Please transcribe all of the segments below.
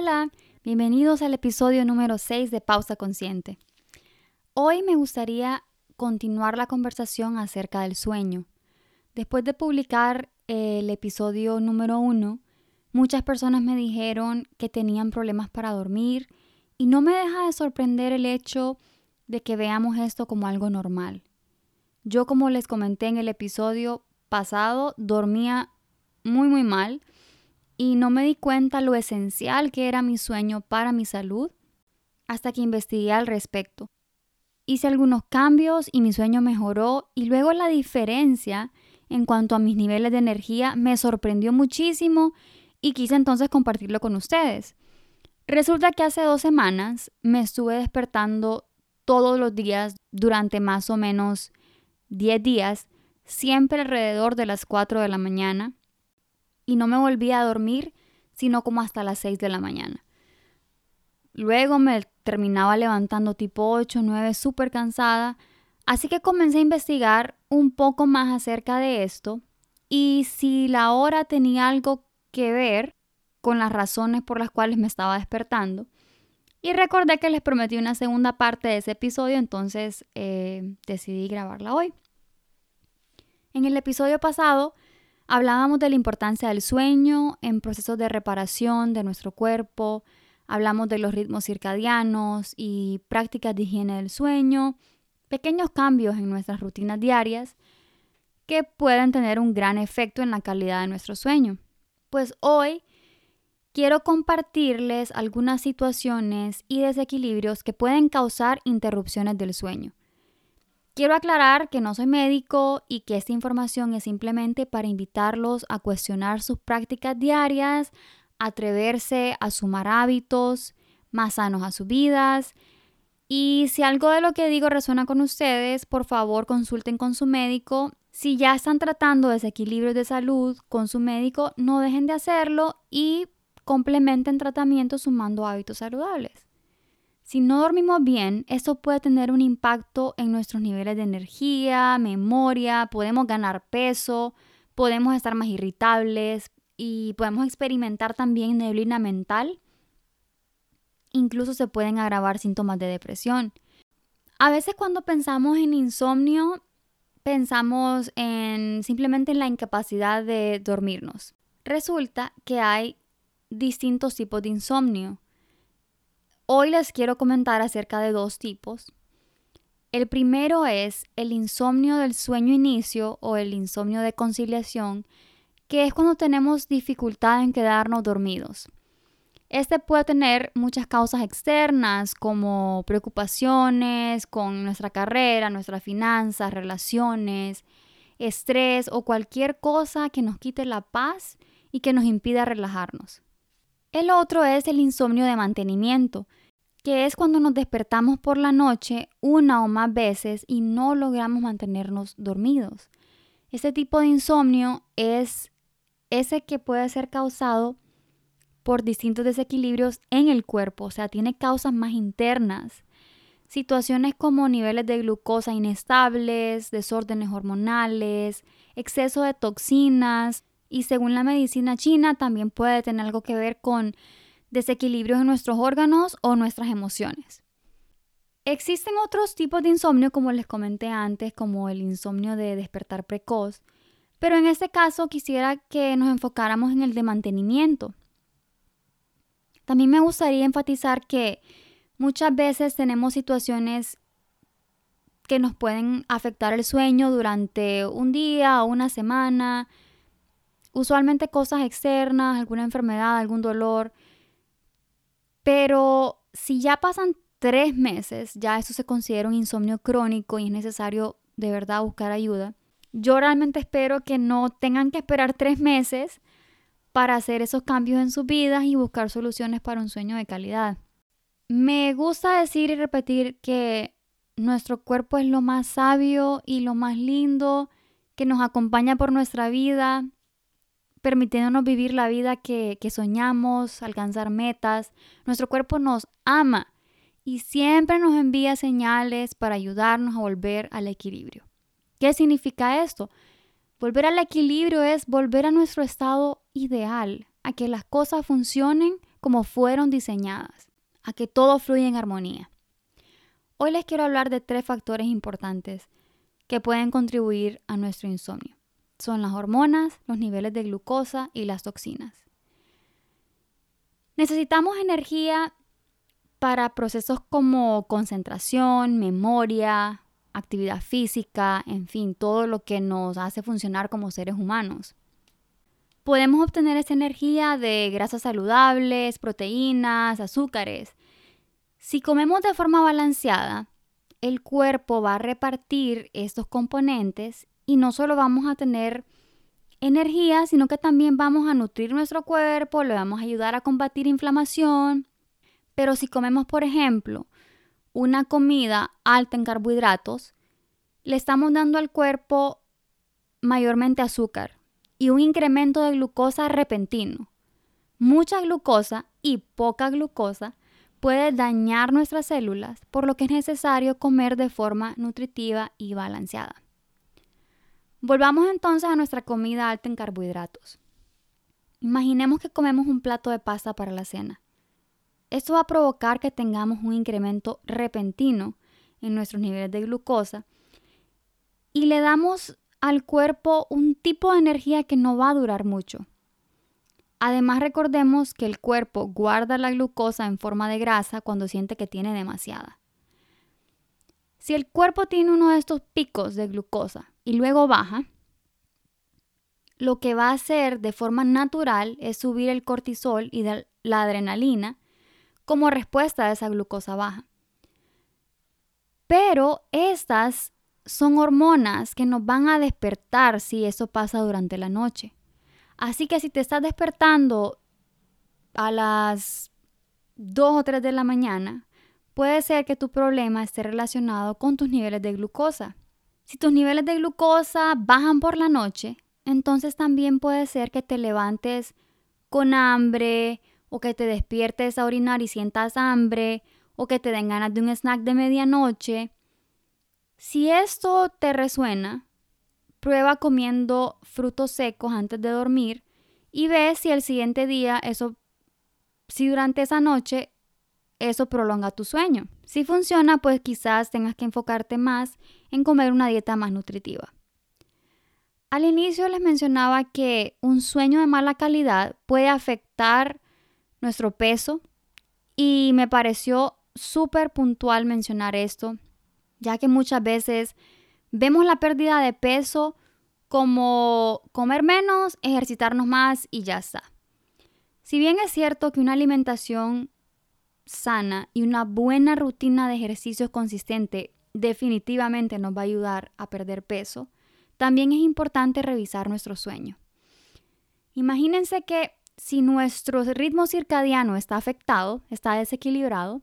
Hola, bienvenidos al episodio número 6 de Pausa Consciente. Hoy me gustaría continuar la conversación acerca del sueño. Después de publicar el episodio número 1, muchas personas me dijeron que tenían problemas para dormir y no me deja de sorprender el hecho de que veamos esto como algo normal. Yo, como les comenté en el episodio pasado, dormía muy muy mal y no me di cuenta lo esencial que era mi sueño para mi salud hasta que investigué al respecto. Hice algunos cambios y mi sueño mejoró y luego la diferencia en cuanto a mis niveles de energía me sorprendió muchísimo y quise entonces compartirlo con ustedes. Resulta que hace dos semanas me estuve despertando todos los días durante más o menos 10 días, siempre alrededor de las 4 de la mañana y no me volví a dormir sino como hasta las 6 de la mañana. Luego me terminaba levantando tipo 8, 9, súper cansada, así que comencé a investigar un poco más acerca de esto y si la hora tenía algo que ver con las razones por las cuales me estaba despertando. Y recordé que les prometí una segunda parte de ese episodio, entonces eh, decidí grabarla hoy. En el episodio pasado Hablábamos de la importancia del sueño en procesos de reparación de nuestro cuerpo, hablamos de los ritmos circadianos y prácticas de higiene del sueño, pequeños cambios en nuestras rutinas diarias que pueden tener un gran efecto en la calidad de nuestro sueño. Pues hoy quiero compartirles algunas situaciones y desequilibrios que pueden causar interrupciones del sueño. Quiero aclarar que no soy médico y que esta información es simplemente para invitarlos a cuestionar sus prácticas diarias, atreverse a sumar hábitos más sanos a sus vidas. Y si algo de lo que digo resuena con ustedes, por favor consulten con su médico. Si ya están tratando desequilibrios de salud con su médico, no dejen de hacerlo y complementen tratamiento sumando hábitos saludables. Si no dormimos bien, esto puede tener un impacto en nuestros niveles de energía, memoria, podemos ganar peso, podemos estar más irritables y podemos experimentar también neblina mental. Incluso se pueden agravar síntomas de depresión. A veces cuando pensamos en insomnio, pensamos en simplemente en la incapacidad de dormirnos. Resulta que hay distintos tipos de insomnio. Hoy les quiero comentar acerca de dos tipos. El primero es el insomnio del sueño inicio o el insomnio de conciliación, que es cuando tenemos dificultad en quedarnos dormidos. Este puede tener muchas causas externas como preocupaciones con nuestra carrera, nuestras finanzas, relaciones, estrés o cualquier cosa que nos quite la paz y que nos impida relajarnos. El otro es el insomnio de mantenimiento, que es cuando nos despertamos por la noche una o más veces y no logramos mantenernos dormidos. Este tipo de insomnio es ese que puede ser causado por distintos desequilibrios en el cuerpo, o sea, tiene causas más internas. Situaciones como niveles de glucosa inestables, desórdenes hormonales, exceso de toxinas y según la medicina china también puede tener algo que ver con desequilibrios en nuestros órganos o nuestras emociones. Existen otros tipos de insomnio, como les comenté antes, como el insomnio de despertar precoz, pero en este caso quisiera que nos enfocáramos en el de mantenimiento. También me gustaría enfatizar que muchas veces tenemos situaciones que nos pueden afectar el sueño durante un día o una semana, usualmente cosas externas, alguna enfermedad, algún dolor, pero si ya pasan tres meses, ya eso se considera un insomnio crónico y es necesario de verdad buscar ayuda. Yo realmente espero que no tengan que esperar tres meses para hacer esos cambios en sus vidas y buscar soluciones para un sueño de calidad. Me gusta decir y repetir que nuestro cuerpo es lo más sabio y lo más lindo que nos acompaña por nuestra vida, permitiéndonos vivir la vida que, soñamos, alcanzar metas. Nuestro cuerpo nos ama y siempre nos envía señales para ayudarnos a volver al equilibrio. ¿Qué significa esto? Volver al equilibrio es volver a nuestro estado ideal, a que las cosas funcionen como fueron diseñadas, a que todo fluya en armonía. Hoy les quiero hablar de tres factores importantes que pueden contribuir a nuestro insomnio. Son las hormonas, los niveles de glucosa y las toxinas. Necesitamos energía para procesos como concentración, memoria, actividad física, en fin, todo lo que nos hace funcionar como seres humanos. Podemos obtener esa energía de grasas saludables, proteínas, azúcares. Si comemos de forma balanceada, el cuerpo va a repartir estos componentes y no solo vamos a tener energía, sino que también vamos a nutrir nuestro cuerpo, le vamos a ayudar a combatir inflamación. Pero si comemos, por ejemplo, una comida alta en carbohidratos, le estamos dando al cuerpo mayormente azúcar y un incremento de glucosa repentino. Mucha glucosa y poca glucosa puede dañar nuestras células, por lo que es necesario comer de forma nutritiva y balanceada. Volvamos entonces a nuestra comida alta en carbohidratos. Imaginemos que comemos un plato de pasta para la cena. Esto va a provocar que tengamos un incremento repentino en nuestros niveles de glucosa y le damos al cuerpo un tipo de energía que no va a durar mucho. Además recordemos que el cuerpo guarda la glucosa en forma de grasa cuando siente que tiene demasiada. Si el cuerpo tiene uno de estos picos de glucosa y luego baja, lo que va a hacer de forma natural es subir el cortisol y la adrenalina como respuesta a esa glucosa baja. Pero estas son hormonas que nos van a despertar si eso pasa durante la noche. Así que si te estás despertando a las 2 o 3 de la mañana, puede ser que tu problema esté relacionado con tus niveles de glucosa. Si tus niveles de glucosa bajan por la noche, entonces también puede ser que te levantes con hambre o que te despiertes a orinar y sientas hambre o que te den ganas de un snack de medianoche. Si esto te resuena, Prueba comiendo frutos secos antes de dormir y ve si el siguiente día eso, si durante esa noche eso prolonga tu sueño. Si funciona, pues quizás tengas que enfocarte más en comer una dieta más nutritiva. Al inicio les mencionaba que un sueño de mala calidad puede afectar nuestro peso y me pareció súper puntual mencionar esto, ya que muchas veces Vemos la pérdida de peso como comer menos, ejercitarnos más y ya está. Si bien es cierto que una alimentación sana y una buena rutina de ejercicios consistente definitivamente nos va a ayudar a perder peso, también es importante revisar nuestro sueño. Imagínense que si nuestro ritmo circadiano está afectado, está desequilibrado,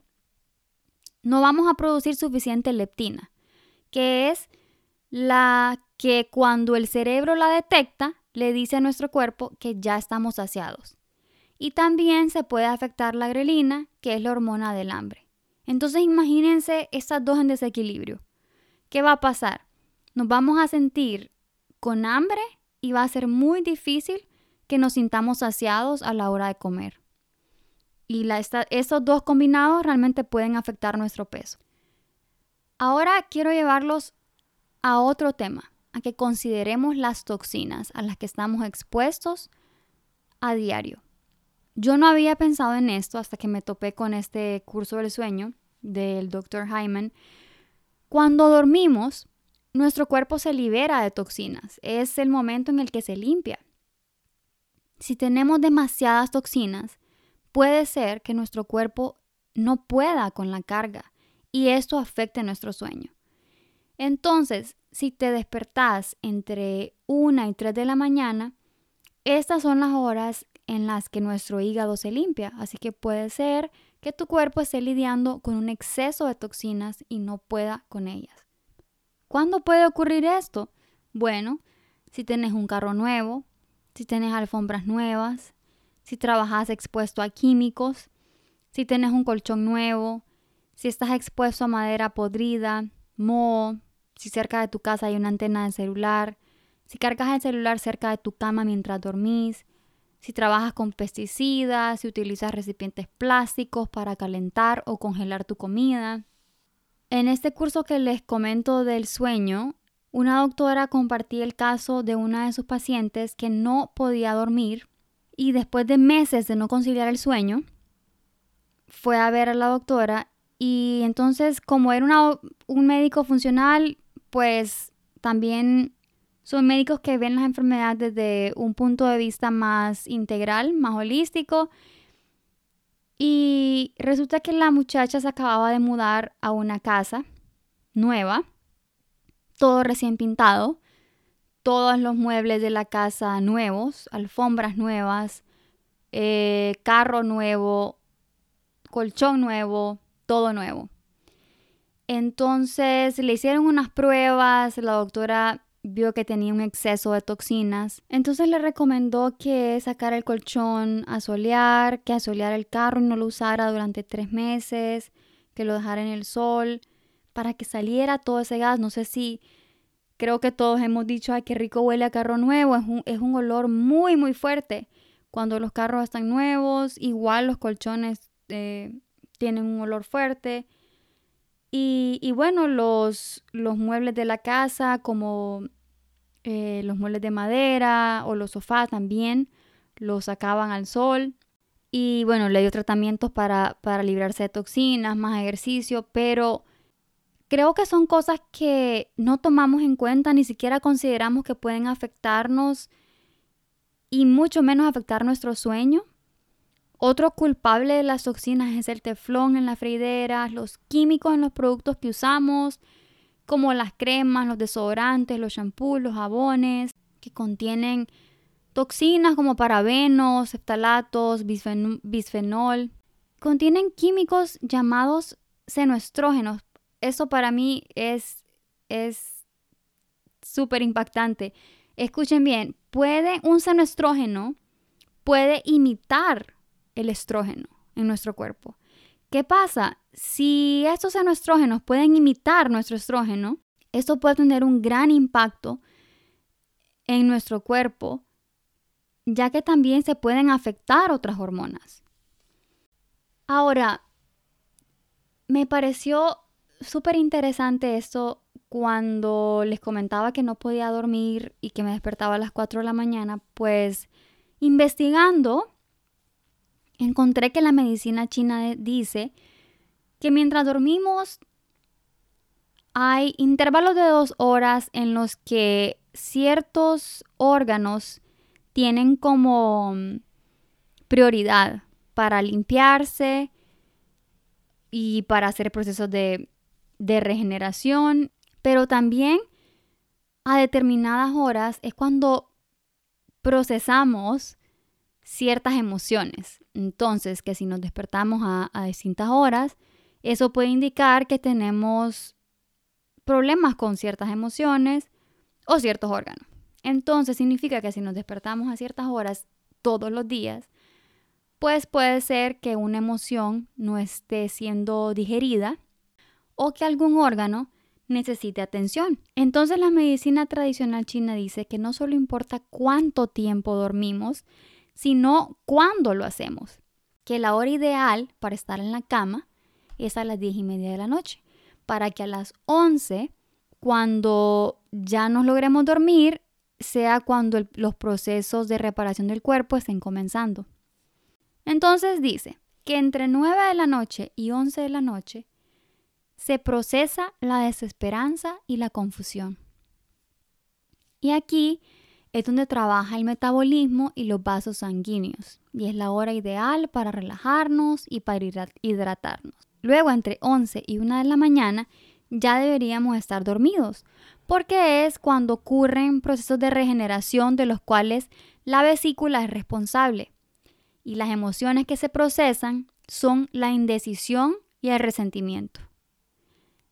no vamos a producir suficiente leptina, que es la que cuando el cerebro la detecta, le dice a nuestro cuerpo que ya estamos saciados. Y también se puede afectar la grelina, que es la hormona del hambre. Entonces imagínense estas dos en desequilibrio. ¿Qué va a pasar? Nos vamos a sentir con hambre y va a ser muy difícil que nos sintamos saciados a la hora de comer. Y la, esos dos combinados realmente pueden afectar nuestro peso. Ahora quiero llevarlos a otro tema, a que consideremos las toxinas a las que estamos expuestos a diario. Yo no había pensado en esto hasta que me topé con este curso del sueño del Dr. Hyman. Cuando dormimos, nuestro cuerpo se libera de toxinas. Es el momento en el que se limpia. Si tenemos demasiadas toxinas, puede ser que nuestro cuerpo no pueda con la carga y esto afecte nuestro sueño. Entonces, si te despertás entre 1 y 3 de la mañana, estas son las horas en las que nuestro hígado se limpia, así que puede ser que tu cuerpo esté lidiando con un exceso de toxinas y no pueda con ellas. ¿Cuándo puede ocurrir esto? Bueno, si tienes un carro nuevo, si tienes alfombras nuevas, si trabajas expuesto a químicos, si tienes un colchón nuevo, si estás expuesto a madera podrida, moho, si cerca de tu casa hay una antena de celular, si cargas el celular cerca de tu cama mientras dormís, si trabajas con pesticidas, si utilizas recipientes plásticos para calentar o congelar tu comida. En este curso que les comento del sueño, una doctora compartía el caso de una de sus pacientes que no podía dormir y después de meses de no conciliar el sueño, fue a ver a la doctora y entonces como era un médico funcional, pues también son médicos que ven las enfermedades desde un punto de vista más integral, más holístico. Y resulta que la muchacha se acababa de mudar a una casa nueva, todo recién pintado, todos los muebles de la casa nuevos, alfombras nuevas, eh, carro nuevo, colchón nuevo, todo nuevo. Entonces le hicieron unas pruebas, la doctora vio que tenía un exceso de toxinas, entonces le recomendó que sacara el colchón a solear, que asoleara el carro y no lo usara durante tres meses, que lo dejara en el sol para que saliera todo ese gas. No sé si creo que todos hemos dicho, ay, qué rico huele a carro nuevo, es un, es un olor muy, muy fuerte. Cuando los carros están nuevos, igual los colchones eh, tienen un olor fuerte. Y, bueno, los, los, muebles de la casa, como eh, los muebles de madera o los sofás también, los sacaban al sol. Y bueno, le dio tratamientos para, para librarse de toxinas, más ejercicio, pero creo que son cosas que no tomamos en cuenta, ni siquiera consideramos que pueden afectarnos y mucho menos afectar nuestro sueño. Otro culpable de las toxinas es el teflón en las freideras, los químicos en los productos que usamos, como las cremas, los desodorantes, los shampoos, los jabones, que contienen toxinas como parabenos, eftalatos, bisfenol. Contienen químicos llamados senoestrógenos. Eso para mí es es súper impactante. Escuchen bien, puede un senoestrógeno puede imitar el estrógeno en nuestro cuerpo. ¿Qué pasa? Si estos estrógenos pueden imitar nuestro estrógeno, esto puede tener un gran impacto en nuestro cuerpo, ya que también se pueden afectar otras hormonas. Ahora, me pareció súper interesante esto cuando les comentaba que no podía dormir y que me despertaba a las 4 de la mañana, pues investigando encontré que la medicina china dice que mientras dormimos hay intervalos de dos horas en los que ciertos órganos tienen como mm, prioridad para limpiarse y para hacer procesos de, de regeneración, pero también a determinadas horas es cuando procesamos ciertas emociones. Entonces, que si nos despertamos a, distintas horas, eso puede indicar que tenemos problemas con ciertas emociones o ciertos órganos. Entonces, significa que si nos despertamos a ciertas horas todos los días, pues puede ser que una emoción no esté siendo digerida o que algún órgano necesite atención. Entonces la medicina tradicional china dice que no solo importa cuánto tiempo dormimos, sino cuándo lo hacemos. Que la hora ideal para estar en la cama es a las 10 y media de la noche, para que a las 11, cuando ya nos logremos dormir, sea cuando los procesos de reparación del cuerpo estén comenzando. Entonces dice que entre 9 de la noche y 11 de la noche se procesa la desesperanza y la confusión. Y aquí es donde trabaja el metabolismo y los vasos sanguíneos y es la hora ideal para relajarnos y para hidratarnos. Luego, entre 11 y 1 de la mañana, ya deberíamos estar dormidos, porque es cuando ocurren procesos de regeneración de los cuales la vesícula es responsable. Y las emociones que se procesan son la indecisión y el resentimiento.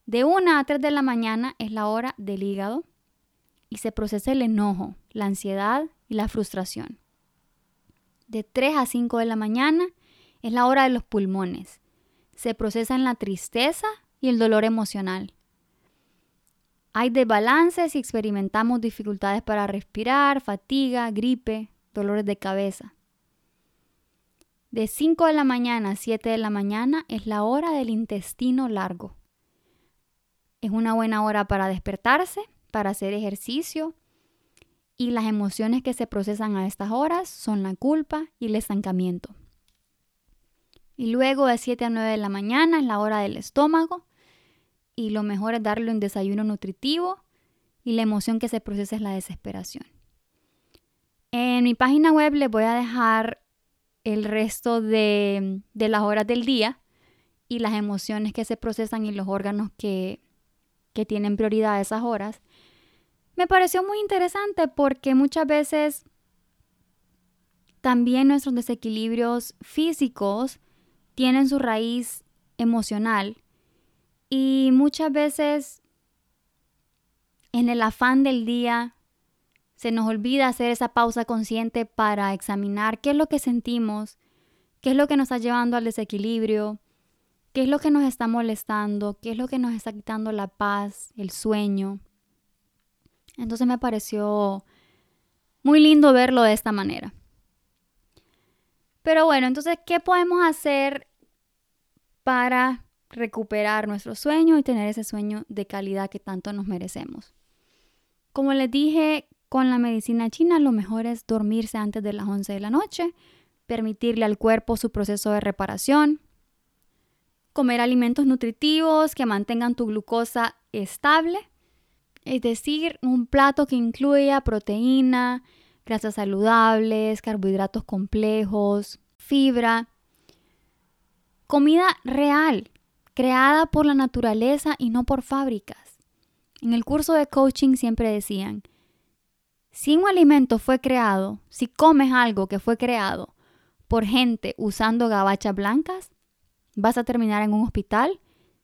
De 1 a 3 de la mañana es la hora del hígado y se procesa el enojo, la ansiedad y la frustración. De 3 a 5 de la mañana es la hora de los pulmones. Se procesan la tristeza y el dolor emocional. Hay desbalances y experimentamos dificultades para respirar, fatiga, gripe, dolores de cabeza. De 5 de la mañana a 7 de la mañana es la hora del intestino largo. Es una buena hora para despertarse, para hacer ejercicio y las emociones que se procesan a estas horas son la culpa y el estancamiento. Y luego de 7 a 9 de la mañana es la hora del estómago y lo mejor es darle un desayuno nutritivo y la emoción que se procesa es la desesperación. En mi página web les voy a dejar el resto de, de las horas del día y las emociones que se procesan y los órganos que, que tienen prioridad a esas horas. Me pareció muy interesante porque muchas veces también nuestros desequilibrios físicos tienen su raíz emocional y muchas veces en el afán del día se nos olvida hacer esa pausa consciente para examinar qué es lo que sentimos, qué es lo que nos está llevando al desequilibrio, qué es lo que nos está molestando, qué es lo que nos está quitando la paz, el sueño. Entonces me pareció muy lindo verlo de esta manera. Pero bueno, entonces, ¿qué podemos hacer para recuperar nuestro sueño y tener ese sueño de calidad que tanto nos merecemos. Como les dije, con la medicina china lo mejor es dormirse antes de las 11 de la noche, permitirle al cuerpo su proceso de reparación, comer alimentos nutritivos que mantengan tu glucosa estable, es decir, un plato que incluya proteína, grasas saludables, carbohidratos complejos, fibra, comida real, creada por la naturaleza y no por fábricas. En el curso de coaching siempre decían, si un alimento fue creado, si comes algo que fue creado por gente usando gabachas blancas, vas a terminar en un hospital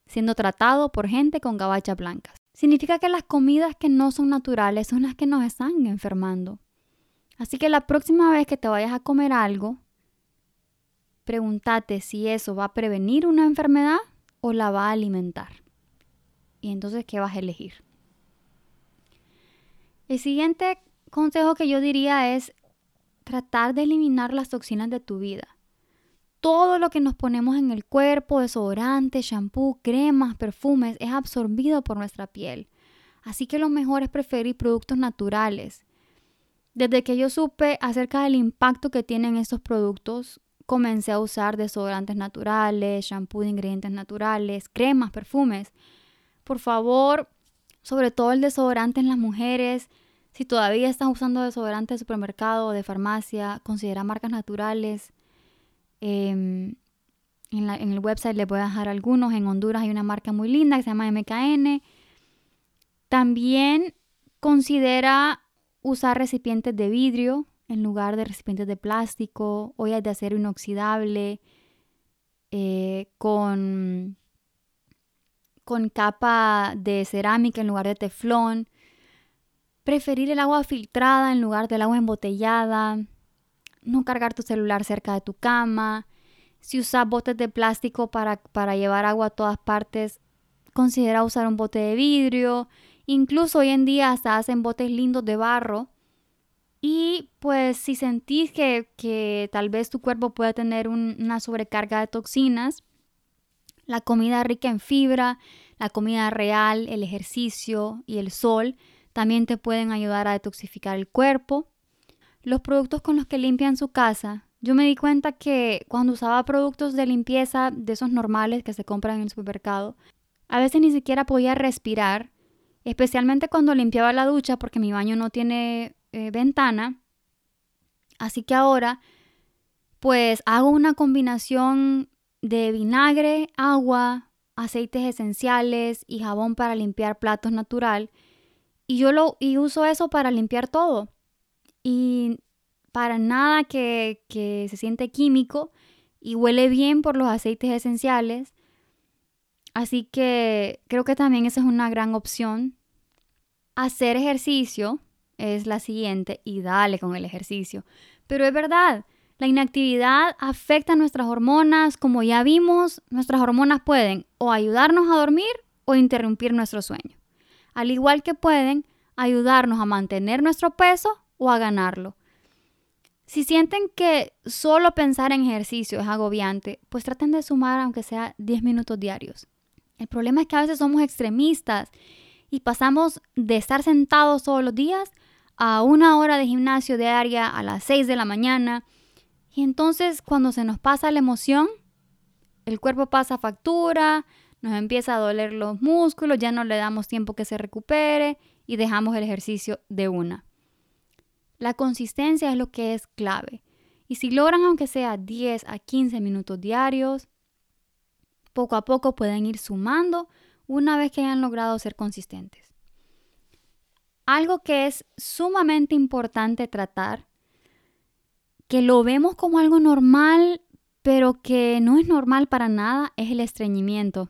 siendo tratado por gente con gabachas blancas. Significa que las comidas que no son naturales son las que nos están enfermando. Así que la próxima vez que te vayas a comer algo, pregúntate si eso va a prevenir una enfermedad o la va a alimentar. Y entonces, ¿qué vas a elegir? El siguiente consejo que yo diría es tratar de eliminar las toxinas de tu vida. Todo lo que nos ponemos en el cuerpo, desodorante, shampoo, cremas, perfumes, es absorbido por nuestra piel. Así que lo mejor es preferir productos naturales. Desde que yo supe acerca del impacto que tienen estos productos, comencé a usar desodorantes naturales, shampoo de ingredientes naturales, cremas, perfumes. Por favor, sobre todo el desodorante en las mujeres, si todavía están usando desodorante de supermercado o de farmacia, considera marcas naturales. Em, en, el website les voy a dejar algunos. En Honduras hay una marca muy linda que se llama MKN. También considera usar recipientes de vidrio en lugar de recipientes de plástico, ollas de acero inoxidable, eh, con, con capa de cerámica en lugar de teflón, preferir el agua filtrada en lugar del agua embotellada, no cargar tu celular cerca de tu cama, si usas botes de plástico para, para llevar agua a todas partes, considera usar un bote de vidrio, incluso hoy en día hasta hacen botes lindos de barro. Y pues si sentís que, tal vez tu cuerpo pueda tener una sobrecarga de toxinas, la comida rica en fibra, la comida real, el ejercicio y el sol también te pueden ayudar a detoxificar el cuerpo. Los productos con los que limpian su casa. Yo me di cuenta que cuando usaba productos de limpieza de esos normales que se compran en el supermercado, a veces ni siquiera podía respirar, especialmente cuando limpiaba la ducha porque mi baño no tiene eh, ventana. Así que ahora, pues hago una combinación de vinagre, agua, aceites esenciales y jabón para limpiar platos natural. Y yo lo y uso eso para limpiar todo. Y para nada que, que se siente químico y huele bien por los aceites esenciales. Así que creo que también esa es una gran opción. Hacer ejercicio es la siguiente y dale con el ejercicio. Pero es verdad, la inactividad afecta nuestras hormonas. Como ya vimos, nuestras hormonas pueden o ayudarnos a dormir o interrumpir nuestro sueño. Al igual que pueden ayudarnos a mantener nuestro peso o a ganarlo. Si sienten que solo pensar en ejercicio es agobiante, pues traten de sumar aunque sea 10 minutos diarios. El problema es que a veces somos extremistas y pasamos de estar sentados todos los días a una hora de gimnasio diaria a las 6 de la mañana. Y entonces cuando se nos pasa la emoción, el cuerpo pasa factura, nos empieza a doler los músculos, ya no le damos tiempo que se recupere y dejamos el ejercicio de una. La consistencia es lo que es clave. Y si logran aunque sea 10 a 15 minutos diarios, poco a poco pueden ir sumando una vez que hayan logrado ser consistentes. Algo que es sumamente importante tratar, que lo vemos como algo normal, pero que no es normal para nada, es el estreñimiento.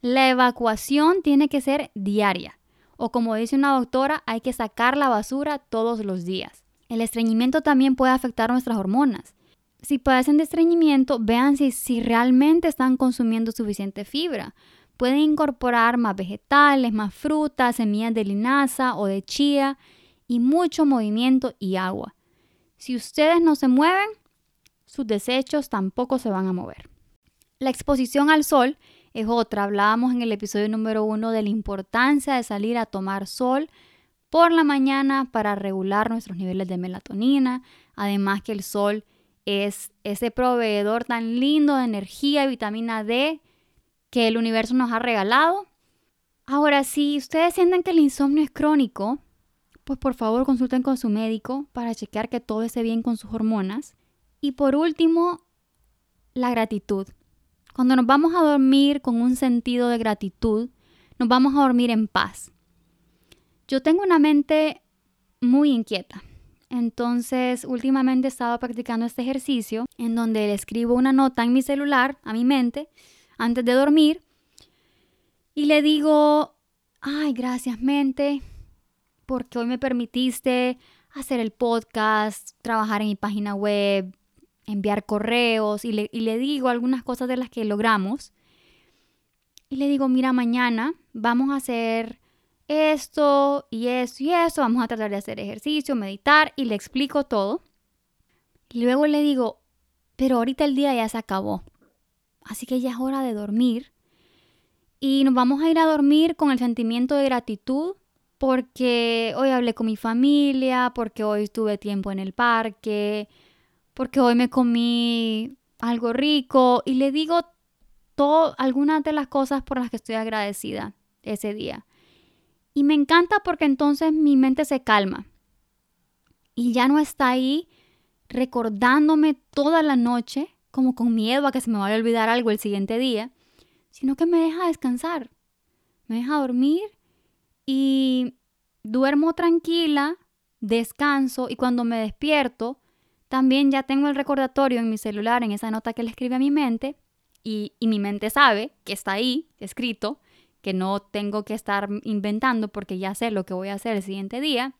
La evacuación tiene que ser diaria. O como dice una doctora, hay que sacar la basura todos los días. El estreñimiento también puede afectar nuestras hormonas. Si padecen de estreñimiento, vean si, si realmente están consumiendo suficiente fibra. Pueden incorporar más vegetales, más frutas, semillas de linaza o de chía y mucho movimiento y agua. Si ustedes no se mueven, sus desechos tampoco se van a mover. La exposición al sol es otra. Hablábamos en el episodio número uno de la importancia de salir a tomar sol por la mañana para regular nuestros niveles de melatonina. Además que el sol es ese proveedor tan lindo de energía y vitamina D que el universo nos ha regalado. Ahora, si ustedes sienten que el insomnio es crónico, pues por favor consulten con su médico para chequear que todo esté bien con sus hormonas. Y por último, la gratitud. Cuando nos vamos a dormir con un sentido de gratitud, nos vamos a dormir en paz. Yo tengo una mente muy inquieta. Entonces, últimamente he estado practicando este ejercicio en donde le escribo una nota en mi celular a mi mente antes de dormir y le digo, ay, gracias mente, porque hoy me permitiste hacer el podcast, trabajar en mi página web, enviar correos y le, y le digo algunas cosas de las que logramos. Y le digo, mira, mañana vamos a hacer esto y esto y esto, vamos a tratar de hacer ejercicio, meditar y le explico todo. Y luego le digo, pero ahorita el día ya se acabó. Así que ya es hora de dormir. Y nos vamos a ir a dormir con el sentimiento de gratitud porque hoy hablé con mi familia, porque hoy tuve tiempo en el parque, porque hoy me comí algo rico y le digo todo, algunas de las cosas por las que estoy agradecida ese día. Y me encanta porque entonces mi mente se calma y ya no está ahí recordándome toda la noche como con miedo a que se me vaya a olvidar algo el siguiente día, sino que me deja descansar, me deja dormir y duermo tranquila, descanso y cuando me despierto, también ya tengo el recordatorio en mi celular, en esa nota que le escribe a mi mente, y, mi mente sabe que está ahí, escrito, que no tengo que estar inventando porque ya sé lo que voy a hacer el siguiente día.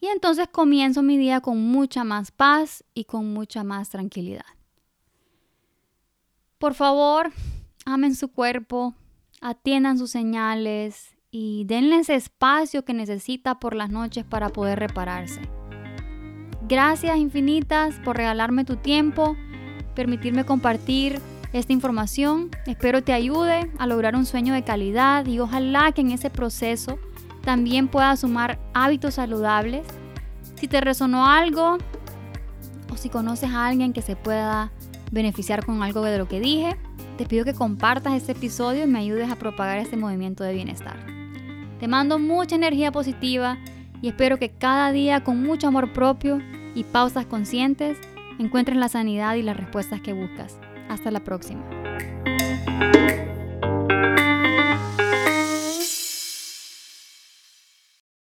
Y entonces comienzo mi día con mucha más paz y con mucha más tranquilidad. Por favor, amen su cuerpo, atiendan sus señales y denle ese espacio que necesita por las noches para poder repararse. Gracias infinitas por regalarme tu tiempo, permitirme compartir esta información. Espero te ayude a lograr un sueño de calidad y ojalá que en ese proceso también puedas sumar hábitos saludables. Si te resonó algo o si conoces a alguien que se pueda beneficiar con algo de lo que dije, te pido que compartas este episodio y me ayudes a propagar este movimiento de bienestar. Te mando mucha energía positiva y espero que cada día con mucho amor propio y pausas conscientes encuentres la sanidad y las respuestas que buscas. Hasta la próxima.